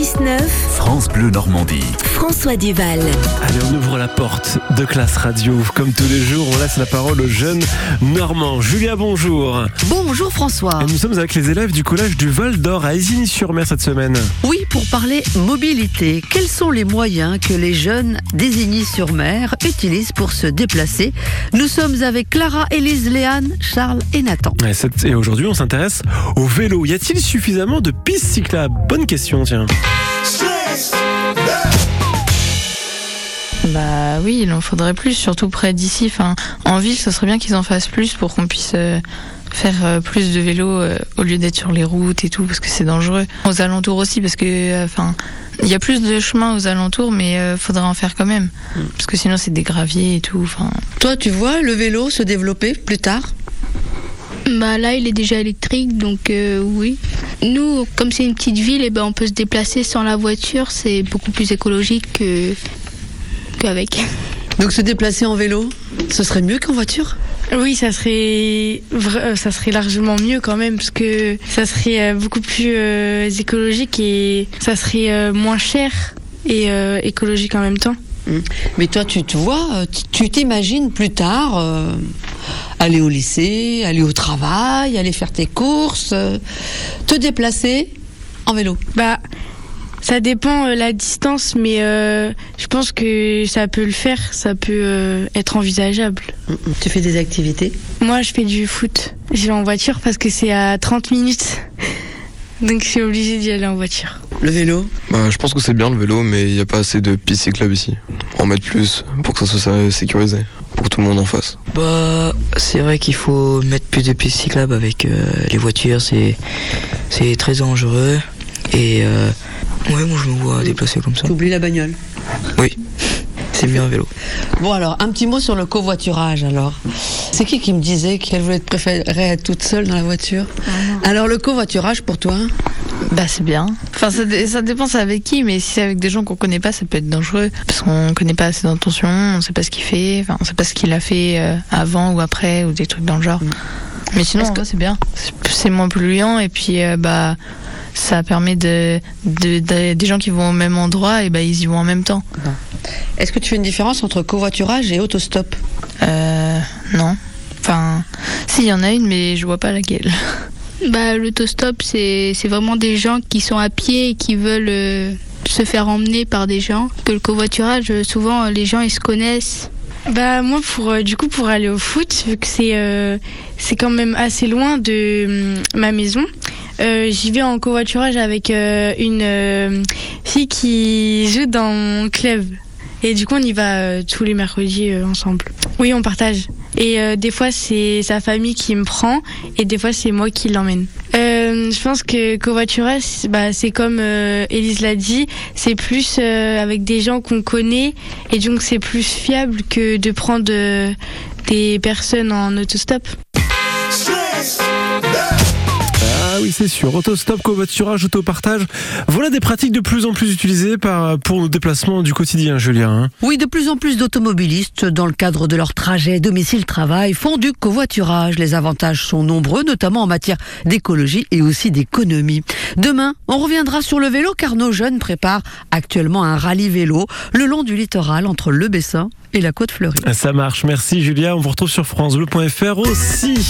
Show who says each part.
Speaker 1: 6-9,
Speaker 2: France Bleu Normandie.
Speaker 1: François Duval.
Speaker 3: Allez, on ouvre la porte de classe radio. Comme tous les jours, on laisse la parole aux jeunes normands. Julia, bonjour.
Speaker 4: Bonjour François.
Speaker 3: Et nous sommes avec les élèves du collège du Val d'Or à Isigny-sur-Mer cette semaine.
Speaker 4: Oui, pour parler mobilité, quels sont les moyens que les jeunes d'Isigny-sur-Mer utilisent pour se déplacer? Nous sommes avec Clara, Élise, Léane, Charles et Nathan.
Speaker 3: Et, aujourd'hui, on s'intéresse au vélo. Y a-t-il suffisamment de pistes cyclables? Bonne question, tiens.
Speaker 5: Bah oui, il en faudrait plus, surtout près d'ici. Enfin, en ville, ce serait bien qu'ils en fassent plus pour qu'on puisse euh, faire euh, plus de vélo euh, au lieu d'être sur les routes et tout, parce que c'est dangereux. Aux alentours aussi, parce que, euh, enfin, il y a plus de chemins aux alentours, mais euh, faudrait en faire quand même, parce que sinon c'est des graviers et tout. Enfin,
Speaker 4: Toi, tu vois le vélo se développer plus tard?
Speaker 6: Bah là, il est déjà électrique, donc euh, oui. Nous, comme c'est une petite ville, et ben on peut se déplacer sans la voiture. C'est beaucoup plus écologique que qu'avec.
Speaker 4: Donc se déplacer en vélo, ce serait mieux qu'en voiture?
Speaker 7: Oui, ça serait, euh, ça serait largement mieux quand même, parce que ça serait euh, beaucoup plus euh, écologique et ça serait euh, moins cher et euh, écologique en même temps.
Speaker 4: Mais toi, tu te vois, tu- t'imagines plus tard euh, aller au lycée, aller au travail, aller faire tes courses, te déplacer en vélo?
Speaker 7: Bah, ça dépend euh, la distance, mais euh, je pense que ça peut le faire, ça peut euh, être envisageable.
Speaker 4: Tu fais des activités?
Speaker 7: Moi, je fais du foot. J'y vais en voiture parce que c'est à 30 minutes. Donc je suis obligée d'y aller en voiture.
Speaker 4: Le vélo?
Speaker 8: Bah, je pense que c'est bien le vélo, mais il n'y a pas assez de pistes cyclables ici. En mettre plus pour que ça soit sécurisé, pour que tout le monde en fasse.
Speaker 9: Bah, c'est vrai qu'il faut mettre plus de pistes cyclables avec euh, les voitures, c'est c'est très dangereux. Et euh, ouais, moi je me vois déplacer comme ça.
Speaker 4: Tu oublies la bagnole.
Speaker 9: Oui, c'est mieux un vélo.
Speaker 4: Bon alors, un petit mot sur le covoiturage alors. C'est qui qui me disait qu'elle voulait préférer être toute seule dans la voiture Alors le covoiturage pour toi
Speaker 5: bah c'est bien. Enfin, ça, ça dépend c'est avec qui, mais si c'est avec des gens qu'on connaît pas, ça peut être dangereux, parce qu'on connaît pas ses intentions, on sait pas ce qu'il fait, enfin, on sait pas ce qu'il a fait euh, avant ou après ou des trucs dans le genre. Mais sinon, c'est bien. C'est- C'est moins polluant et puis euh, bah ça permet de, de, de- des gens qui vont au même endroit et bah ils y vont en même temps.
Speaker 4: Est-ce que tu fais une différence entre covoiturage et autostop?
Speaker 5: Euh, non. Enfin, si, il y en a une, mais je vois pas laquelle.
Speaker 6: Bah l'autostop, c'est c'est vraiment des gens qui sont à pied et qui veulent euh, se faire emmener par des gens. Que le covoiturage, euh, souvent euh, les gens ils se connaissent.
Speaker 7: Bah moi pour euh, du coup pour aller au foot vu que c'est euh, c'est quand même assez loin de hum, ma maison. Euh, J'y vais en covoiturage avec euh, une euh, fille qui joue dans mon club et du coup on y va tous les mercredis ensemble. Oui on partage et des fois c'est sa famille qui me prend et des fois c'est moi qui l'emmène. Je pense que covoiturage bah, c'est comme Elise l'a dit c'est plus avec des gens qu'on connaît et donc c'est plus fiable que de prendre des personnes en autostop.
Speaker 3: Ah oui, c'est sûr. Autostop, covoiturage, autopartage. Voilà des pratiques de plus en plus utilisées par, pour nos déplacements du quotidien, Julien. hein.
Speaker 4: Oui, de plus en plus d'automobilistes, dans le cadre de leur trajet domicile-travail, font du covoiturage. Les avantages sont nombreux, notamment en matière d'écologie et aussi d'économie. Demain, on reviendra sur le vélo car nos jeunes préparent actuellement un rallye vélo le long du littoral entre le Bessin et la côte fleurie.
Speaker 3: Ça marche. Merci, Julia. On vous retrouve sur FranceBleu.fr aussi.